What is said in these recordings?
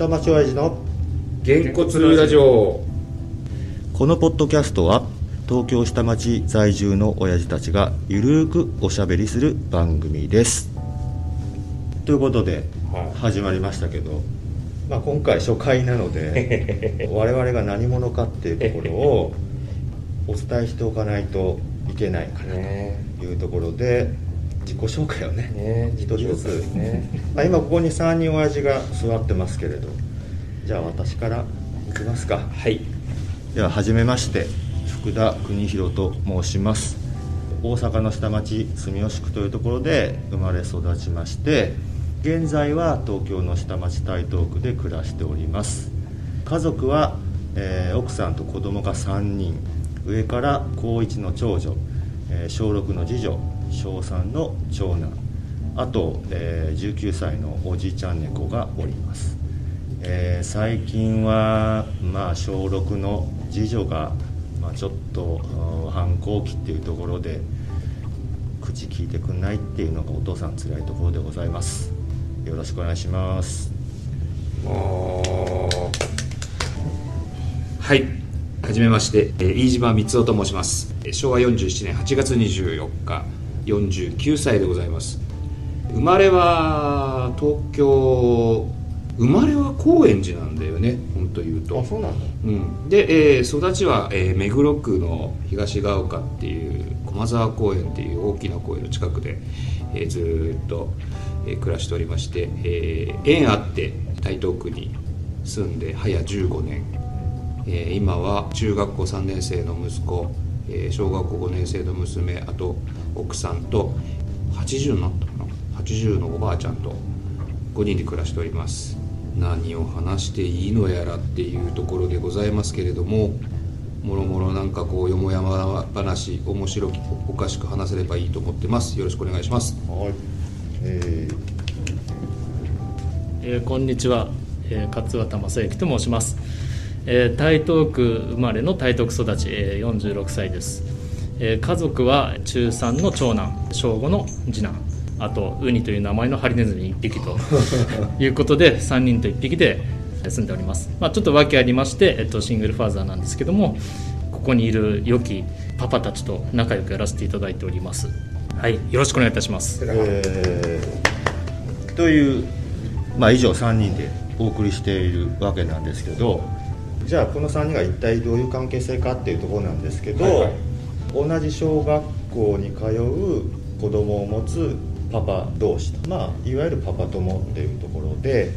下町親父のげんこつラジオ。このポッドキャストは東京下町在住の親父たちがゆるーくおしゃべりする番組です。ということではい。始まりましたけど、まあ、今回初回なので 我々が何者かっていうところをお伝えしておかないといけないかなねというところで自己紹介をねね一人ずつね。まあ、今ここに3人親父が座ってますけれど。じゃあ私からいきますか。はい。では初めまして福田邦弘と申します。大阪の下町住吉区というところで生まれ育ちまして現在は東京の下町台東区で暮らしております。家族は、えー奥さんと子供が3人。上から高1の長女、えー小6の次女小3の長男。あと、えー19歳のおじいちゃん猫がおります。えー最近は、まあ、小6の次女が、まあ、ちょっと反抗期っていうところで口聞いてくんないっていうのがお父さん辛いところでございます。よろしくお願いします。はい。はじめまして。えー飯島光雄と申します。えー昭和47年8月24日。49歳でございます。生まれは東京生まれは高円寺なんだよね本当言うと。そうなんだ。うん、で、えー育ちは、えー目黒区の東が丘っていう駒沢公園っていう大きな公園の近くで、えーずーっと、えー暮らしておりまして、えー縁あって台東区に住んで早15年、えー今は中学校3年生の息子、えー小学校5年生の娘あと奥さんと80になったかな？80のおばあちゃんと5人で暮らしております。何を話していいのやらっていうところでございますけれどももろもろなんかこうよもやま話面白くおかしく話せればいいと思ってます。よろしくお願いします。はい。えー。えーこんにちは、えー勝俣正幸と申します、えー台東区生まれの台東区育ち、えー46歳です、えー家族は中3の長男小5の次男あとウニという名前のハリネズミ1匹と いうことで3人と1匹で住んでおります、まあ、ちょっと訳ありまして、えっと、シングルファーザーなんですけどもここにいる良きパパたちと仲良くやらせていただいております。はいよろしくお願いいたします。えーという、まあ、以上3人でお送りしているわけなんですけどじゃあこの3人が一体どういう関係性かっていうところなんですけど、はいはい。同じ小学校に通う子供を持つパパ同士と、まあ、いわゆるパパ友っていうところで、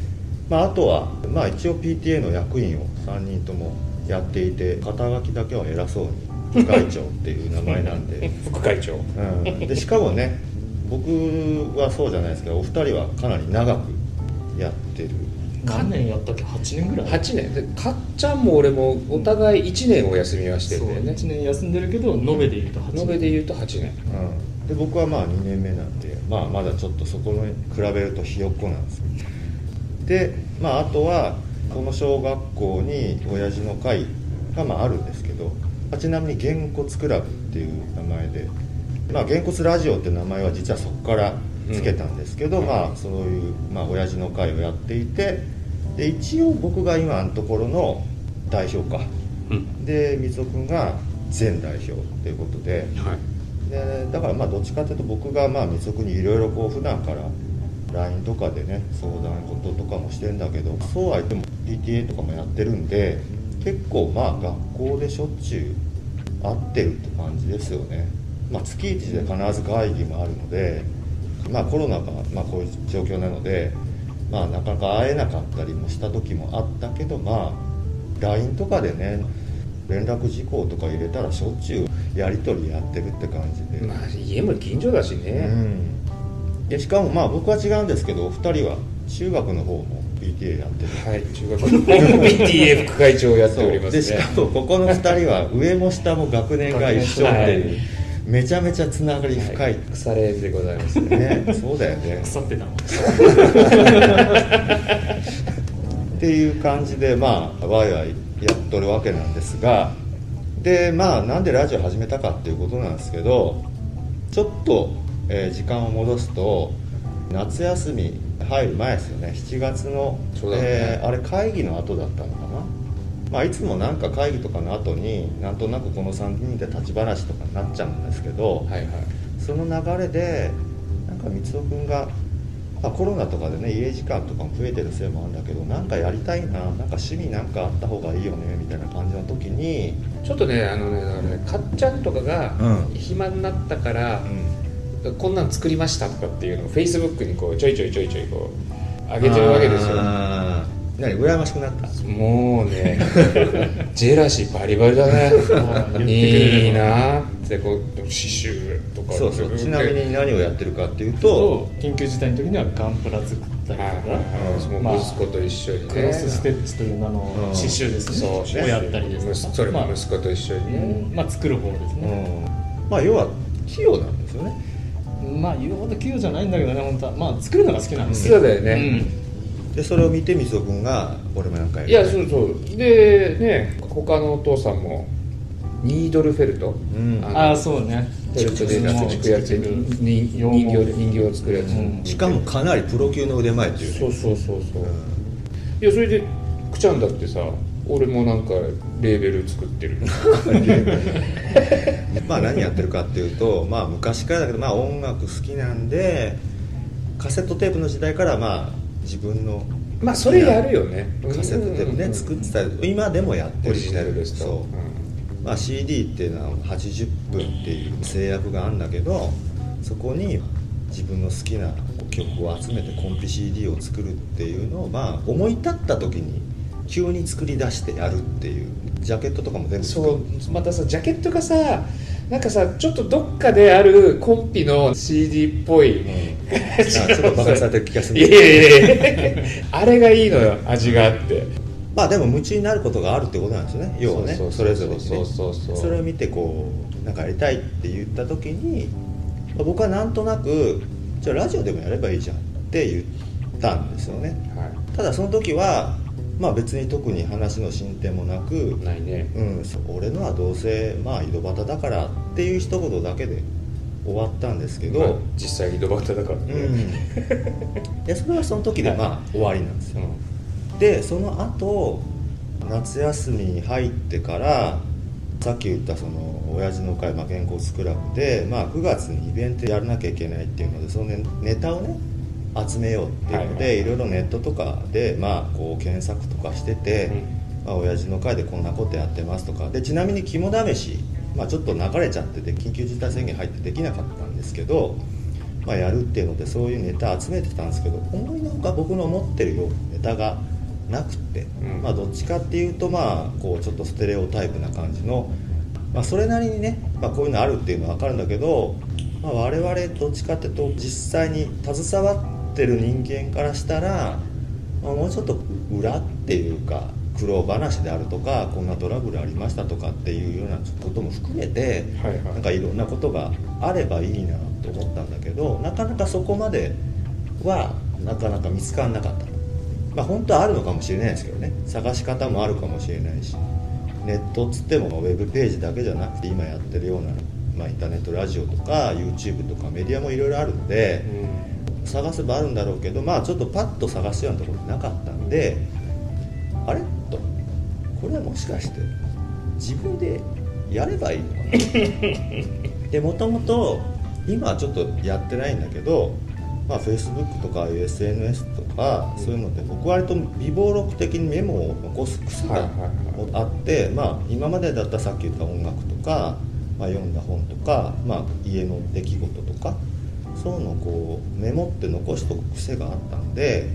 まあ、あとは、まあ、一応 PTA の役員を3人ともやっていて肩書きだけは偉そうに副会長っていう名前なんで。副会長。うん、でしかもね僕はそうじゃないですけどお二人はかなり長くやってる何年やったっけ？8年ぐらい。8年。でかっちゃんも俺もお互い1年お休みはしてるんだよね。1年休んでるけど延べで言うと8年。延べで言うと8年。うん、で僕はまあ2年目なんで、まあ、まだちょっとそこに比べるとひよっこなんですよ。で、まあ、あとはこの小学校に親父の会がまああるんですけどあちなみにげんこつクラブっていう名前で、まあ、げんこつラジオって名前は実はそこからつけたんですけど、うん。まあそういう、まあ、親父の会をやっていてで一応僕が今のところの代表か。うん。で水尾君が前代表ということで。はい。でだからまあどっちかというと僕がまあ密足にいろいろこう普段から LINE とかでね相談事とかもしてんだけどそうは言っても PTA とかもやってるんで結構まあ学校でしょっちゅう会ってるって感じですよね、まあ、月1で必ず会議もあるのでまあコロナがまあこういう状況なのでまあなかなか会えなかったりもした時もあったけどまあ LINE とかでね連絡事項とか入れたらしょっちゅうやり取りやってるって感じで、まあ家も近所だしね、うん、でしかもまあ僕は違うんですけどお二人は中学の方も PTA やってる。はい中学校の PTA 副会長をやっておりますね。でしかもここの二人は上も下も学年が一緒っていう、はいめちゃめちゃつながり深い、腐れでございますね。ねそうだよね。腐ってたの。っていう感じでまあワイワイやっとるわけなんですが。でまあなんでラジオ始めたかっていうことなんですけどちょっと、えー時間を戻すと夏休み入る前ですよね。7月の、ね。えーあれ会議の後だったのかな？まあいつもなんか会議とかの後になんとなくこの3人で立ち話とかになっちゃうんですけど、はいはい。その流れでなんか光雄君が、まあ、コロナとかでね家時間とかも増えてるせいもあるんだけどなんかやりたいななんか趣味なんかあった方がいいよねみたいな感じの時に、ちょっとねあのねだからねかっちゃんとかがうん。暇になったからう、ん、こんなん作りましたとかっていうのをフェイスブックにこうちょいちょいちょいちょいこう上げてるわけですよ何羨ましくなった。もうね ジェラシーバリバリだね。いいなってこう刺繍とか。そうそうちなみに何をやってるかっていうとと緊急事態の時にはガンプラ作ったりはいはいとか、はい。そのまあ息子と一緒にね。クロスステッチという名のうん。刺繍ですね、そうをやったりですそれまあも息子と一緒にうね、ん。まあ作る方ですうね、ん。まあ要は器用なんですよね。まあ言うほど器用じゃないんだけどね本当は。まあ作るのが好きなんですそうだよねでそれを見てみそ君が俺もなんか。やいりたやそうそう。でね他のお父さんもニードルフェルト、うん。のああそうね。フェルトでもうチクチクやって人人形人形を作るやつ、うん。しかもかなりプロ級の腕前っていうね。そうそうそうそう、いやそれでくちゃんだってさ俺もなんかレーベル作ってる。まあ何やってるかっていうと、まあ、昔からだけど、まあ、音楽好きなんでカセットテープの時代からまあ自分のまあそれやるよね。カセットテープね、作ってたり今でもやってる。オリジナルですと。そう、まあ、CD っていうのは80分っていう制約があるんだけどそこに自分の好きな曲を集めてコンピ CD を作るっていうのを、まあ、思い立った時に急に作り出してやるっていう。ジャケットとかも全部作そるう。またさジャケットがさなんかさちょっとどっかであるコンピの CD っぽい、うんあちょっと バカにされてる気がする。いやいやいやあれがいいのよ味があって。まあでも夢中になることがあるってことなんですよね。要はねそれぞれそうそうそう。それを見てこうなんかやりたいって言った時にまあ僕はなんとなくじゃあラジオでもやればいいじゃんって言ったんですよね。はただその時はまあ別に特に話の進展もなくいないね。うん、俺のはどうせまあ井戸端だからっていう一言だけで終わったんですけど、まあ実際井戸端だからね、うん、でそれはその時でまあ終わりなんですよ、うでその後夏休みに入ってからさっき言ったその親父の会、まあ、げんこつクラブで、まあ、9月にイベントやらなきゃいけないっていうのでそのネネタをね集めようっていうので、はいい。ろいろネットとかで、まあ、こう検索とかしてて、まあ、親父の会でこんなことやってますとか。でちなみに肝試し、まあ、ちょっと流れちゃってて緊急事態宣言入ってできなかったんですけど、まあ、やるっていうのでそういうネタ集めてたんですけど思いのほか僕の持ってるようなネタがなくって、うん。まあ、どっちかっていうとまあこうちょっとステレオタイプな感じの、まあ、それなりにね、まあ、こういうのあるっていうのは分かるんだけど、まあ、我々どっちかっていうと実際に携わってる人間からしたら、まあ、もうちょっと裏っていうか苦労話であるとかこんなトラブルありましたとかっていうようなことも含めて、はいはい。なんかいろんなことがあればいいなと思ったんだけどなかなかそこまではなかなか見つからなかった。まあ本当はあるのかもしれないですけどね。探し方もあるかもしれないし。ネットっつってもウェブページだけじゃなくて今やってるような、まあ、インターネットラジオとか YouTube とかメディアもいろいろあるんで探せばあるんだろうけどまあちょっとパッと探すようなところなかったんであれ？と。これはもしかして自分でやればいいのか？な でもともと今はちょっとやってないんだけど、まあ、Facebook とか SNS とかそういうので僕割と微暴録的にメモを残す癖があって、まあ、今までだったらさっき言った音楽とか、まあ、読んだ本とか、まあ、家の出来事とかそういうのをこうメモって残しておく癖があったんで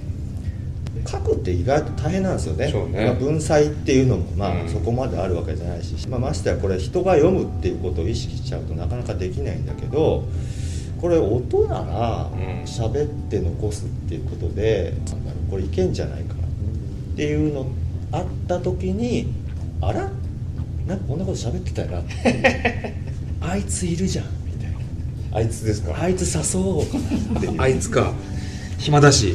書くって意外と大変なんですよね。ね。まあ、文才っていうのもまあうん。そこまであるわけじゃないし、まあ、ましてやこれ人が読むっていうことを意識しちゃうとなかなかできないんだけどこれ音ならうん。喋って残すっていうことで、なんこれいけんじゃないかなっていうのあった時にあら？なんかこんなこと喋ってたよな あいついるじゃんあいつですか？なあいつ誘おうっていう。あいつか。暇だし。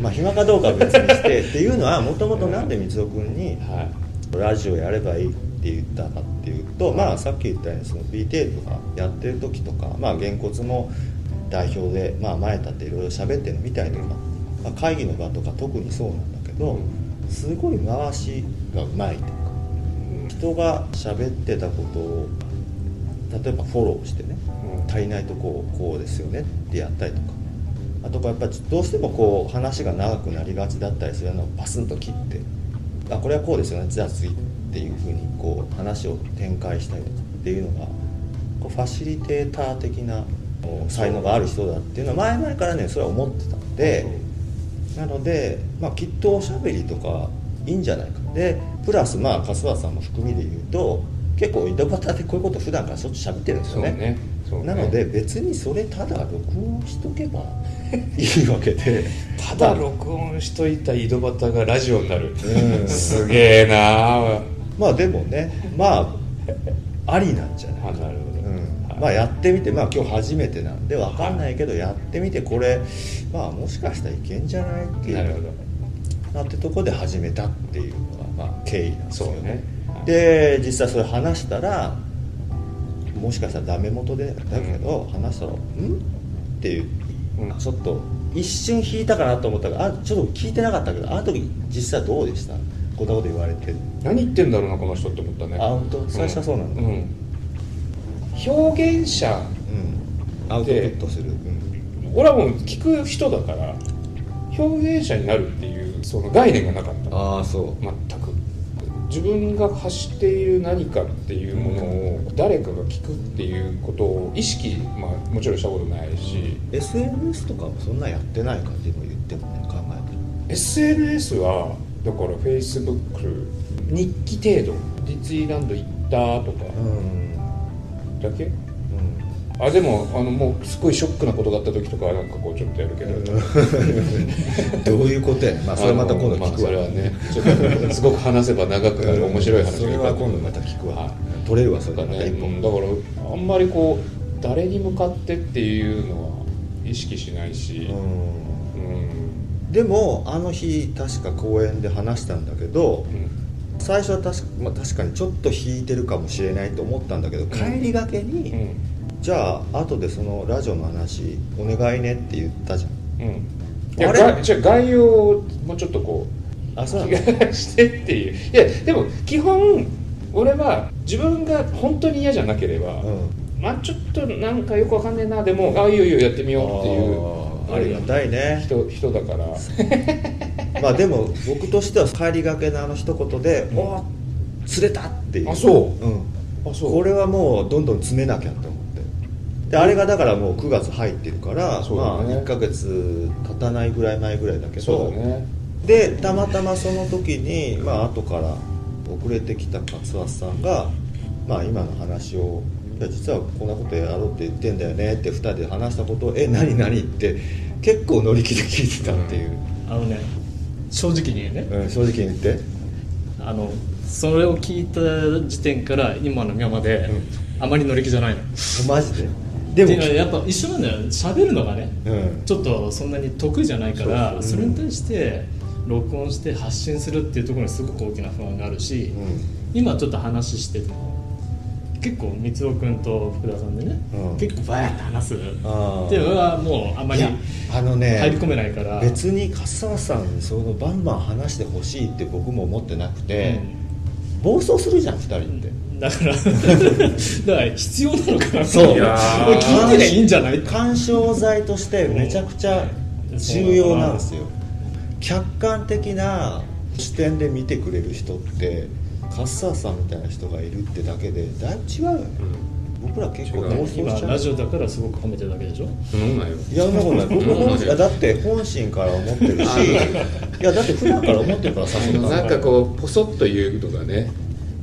まあ暇かどうかは別にしてっていうのはもともとなんで光雄君にはラジオやればいいって言ったかっていうと、まあさっき言ったようにその BT とかやってる時とかまあげんこつも代表で、まあ、前立っていろいろ喋ってるのみたいとか、まあ、会議の場とか特にそうなんだけどすごい回しがうまいというか人が喋ってたことを例えばフォローしてね足りないとこうこうですよねってやったりとか。あとやっぱりどうしてもこう話が長くなりがちだったりするのをバスンと切ってあこれはこうですよねじゃあ次っていうふうにこう話を展開したりとかっていうのがこうファシリテーター的な才能がある人だっていうのは前々からねそれは思ってたのでなので、まあ、きっとおしゃべりとかいいんじゃないか。でプラスまあ春日さんも含みで言うと結構井戸端でこういうこと普段からしょっちゅう喋ってるんですよねね。なので別にそれただ録音しとけば いいわけでただ録音しといた井戸端がラジオになる、うん。すげえな。あまあでもねまあありなんじゃないあなるほど、うん。まあやってみてまあ今日初めてなんで分かんないけどやってみてこれまあもしかしたらいけんじゃないっていうなるほど。なってとこで始めたっていうのがまあ経緯なんですよそうね。で実際それ話したらもしかしたらダメ元でだけど、話したら「ん?」っていう、うん。ちょっと一瞬引いたかなと思ったからあちょっと聞いてなかったけどあの時実際どうでした？こんなこと言われて。何言ってんだろうなこの人って思ったね。あ本当？最初はそうなんだ。うん。表現者うん。アウトプットする、うん。俺はもう聞く人だから表現者になるっていうその概念がなかった。ああそう。全く自分が発している何かっていうものを誰かが聞くっていうことを意識、まあ、もちろんしたことないし。SNS とかもそんなやってない感じも言ってもね考え SNS はだから Facebook 日記程度ディズニーランド行ったとかたらうん。だけ？あでもあのもうすごいショックなことがあった時とかはなんかこうちょっとやるけど、どういうことや？まあそれまた今度聞くわ、まあそれはねちょっとすごく話せば長くなる面白い話それは今度また聞くわ。取れるわそれ。からねうん本。だからあんまりこう誰に向かってっていうのは意識しないし、うん。うん。でもあの日確か公園で話したんだけど最初は確か,、まあ、確かにちょっと引いてるかもしれないと思ったんだけど帰りがけに、うんじゃあ後でそのラジオの話お願いねって言ったじゃん。うん。いやあれ？がじゃあ概要をもうちょっとこうあそう。なの気がしてっていういやでも基本俺は自分が本当に嫌じゃなければ、うん。まあちょっとなんかよくわかんねえなでもあいいよいいよやってみようっていうあー。ありがたいね。人人だから。まあでも僕としては帰りがけのあの一言で「うん。お釣れた!」っていう。あそう？うん、あそう。これはもうどんどん詰めなきゃってであれがだからもう9月入ってるから、まあ1ヶ月経たないぐらい前ぐらいだけど。だね。でたまたまその時にまあ後から遅れてきた勝俣さんがまあ今の話を「いや実はこんなことやろうって言ってんだよね」って2人で話したことを「え何何?」って結構乗り気で聞いてたっていう、あのね正直に言うね。うん正直に言って。あのそれを聞いた時点から今の今まで、あまり乗り気じゃないの。マジで？でもやっぱ一緒なんだよ喋るのがね。うん。ちょっとそんなに得意じゃないからそれに対して録音して発信するっていうところにすごく大きな不安があるし、うん。今ちょっと話してても結構光雄君と福田さんでね、うん。結構バーって話す？っていうのはもうあんまりあのね入り込めないから、別に笠さんにそのバンバン話してほしいって僕も思ってなくて、暴走するじゃん2人って、だから だから必要なのかなそう。聞いてりゃいいんじゃない？緩衝材としてめちゃくちゃ重要なんですよ。客観的な視点で見てくれる人ってカッサーさんみたいな人がいるってだけでだいぶ違うよね、僕ら結構違う暴走し今ちゃう。ラジオだからすごく褒めてるだけでしょ。そんなことないよいやそんなことない 僕本いやだって本心から思ってるし。いやだって普段から思ってるからさななんかこうポソッと言うのがね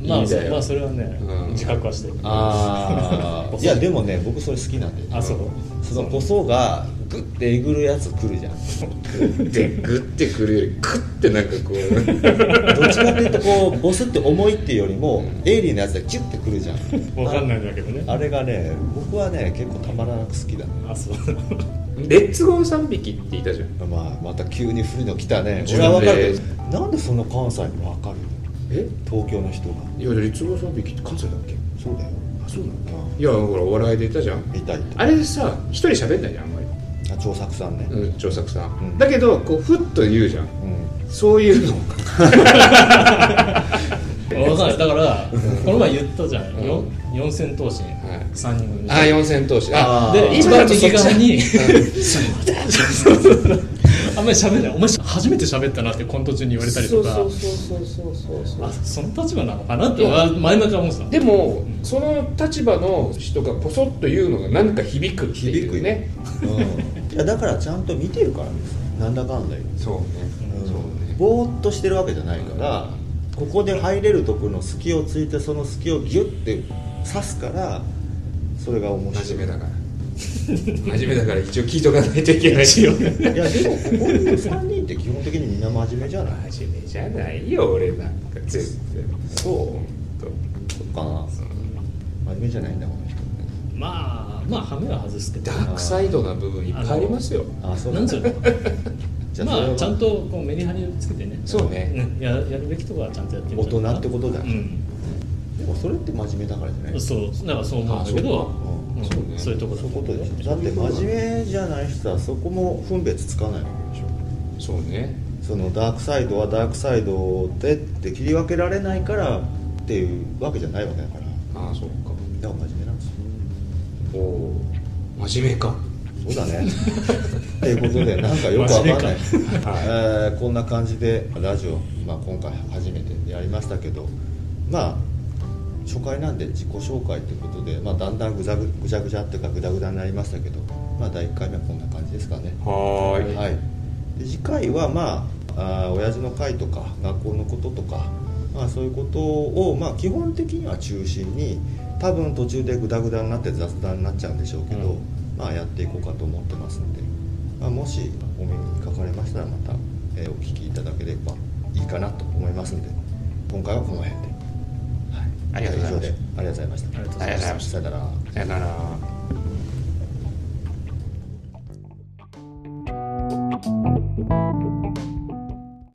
まあまあそれはね、うん。自覚はしてる。ああ いやでもね僕それ好きなんであそう？そのこそがグッてえぐるやつ来るじゃん。でグッてくるよりクッてなんかこう。どっちかっていうとこうボスって重いっていうよりもエイリーのやつでキュッてくるじゃん。わかんないんだけどね。あれがね僕はね結構たまらなく好きだね。あそう。レッツゴー3匹って言ったじゃん。まあまた急に古いの来たね。俺は分かる。けどなんでそんな関西に分かるの？え？東京の人が。いやレッツゴー3匹って関西だっけ？そうだよ。あそうなんだ。ういやほらお笑いで言ったじゃん。ん見たいと。あれさ一人喋んないじゃんあんまあ調作さんね。うん長作さん、うん。だけどこうふっと言うじゃん。うん。そういうの わかんないだからこの前言ったじゃん、うん。よ四千頭身。はい。3人組。あ四千頭身。あーで一番右とそっち側に あんまり喋んない。お前初めて喋ったなってコント中に言われたりとか。そうそうそうそうそうそうあその立場なのかなって前々から思ってた。でもその立場の人がポソッと言うのが何か響くっていうね。うん。いやだからちゃんと見てるからなんだかんだ言う。そうね。うん。そうね。ぼーっとしてるわけじゃないからここで入れるところの隙をついてその隙をギュッて刺すからそれが面白い。真面目だから真面目だから一応聞いとかないといけないしよ。いやでもここにいる3人って基本的にみんな真面目じゃない？真面目じゃないよ俺なんか全然。そう。そうか。な真面目じゃないんだこの人まあまあハメは外すけど。ダークサイドな部分いっぱいありますよ。あそうなんつうのじゃあそれはまあちゃんとこうメリハリをつけてね。そうね。うん。ややるべきとこはちゃんとやってる大人ってことだ。うん。でもそれって真面目だからじゃない？そう。だからそう思うんだけど。かうん。そうね。そういうとこだそういうことでしょだって真面目じゃない人はそこも分別つかないわけでしょ。そうね。そのダークサイドはダークサイドでって切り分けられないからっていうわけじゃないわけだから。ああそうか。だから真面目なんですよ。おお真面目か。そうだね。っていうことでなんかよくわかんない、真面目 えーこんな感じでラジオ、まあ、今回初めてやりましたけどまあ初回なんで自己紹介ということで、まあ、だんだんぐざぐぐちゃぐちゃっていうかぐだぐだになりましたけど、まあ、第1回目はこんな感じですかね。はーい。はい、で次回はまああー親父の会とか学校のこととか、まあ、そういうことを、まあ、基本的には中心に多分途中でグダグダになって雑談になっちゃうんでしょうけど、うん。まあ、やっていこうかと思ってますんで、まあ、もしお耳にかかれましたらまた、えーお聞きいただければいいかなと思いますんで今回はこの辺で、はい、ありがとうございます。以上でありがとうございました。ありがとうございました。さよなら。さよなら